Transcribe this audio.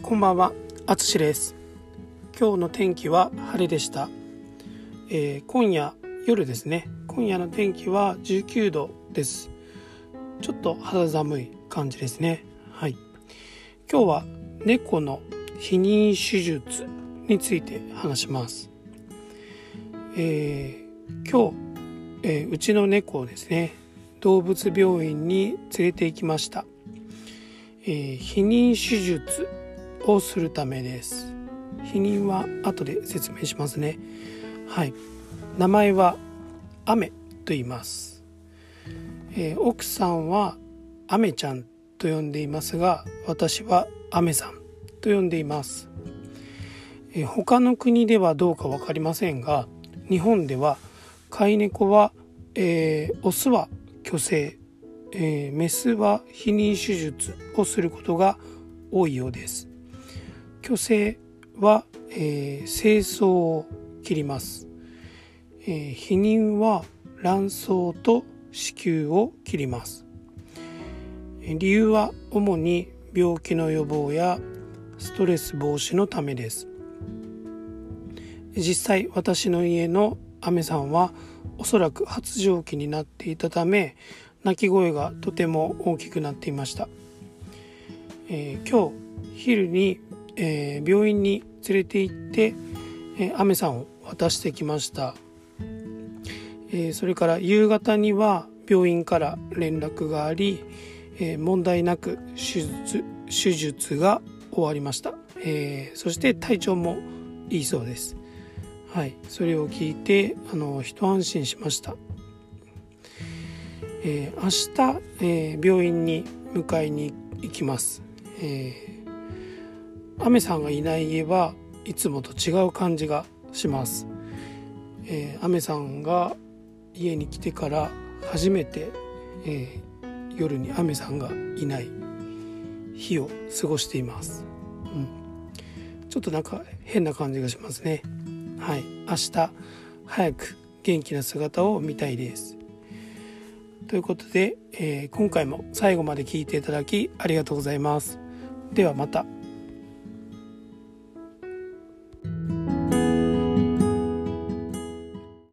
こんばんは、あつしです。今日の天気は晴れでした。えー今夜夜ですね。今夜の天気は19度です。ちょっと肌寒い感じですね。はい。今日は猫の避妊手術について話します。えー今日、えーうちの猫をですね、動物病院に連れて行きました。えー避妊手術をするためです。避妊は後で説明しますね。はい。名前はアメと言います、えー奥さんはアメちゃんと呼んでいますが私はアメさんと呼んでいます、えー他の国ではどうか分かりませんが日本では飼い猫は、えーオスは虚勢えーメスは避妊手術をすることが多いようです。虚勢は、えー精巣を切ります、えー避妊は卵巣と子宮を切ります。理由は主に病気の予防やストレス防止のためです。実際私の家のアメさんはおそらく発情期になっていたため鳴き声がとても大きくなっていました、えー今日昼に、えー病院に連れて行って、えーアメさんを渡してきました、えーそれから夕方には病院から連絡があり、えー問題なく手術手術が終わりました、えーそして体調もいいそうです。はい。それを聞いてあの一安心しました。えー明日、えー病院に迎えに行きます、えー、アメさんがいない家はいつもと違う感じがします、えー、アメさんが家に来てから初めて、えー夜にアメさんがいない日を過ごしています、うん、ちょっとなんか変な感じがしますね。はい。明日早く元気な姿を見たいです。ということで、えー今回も最後まで聞いていただきありがとうございます。ではまた。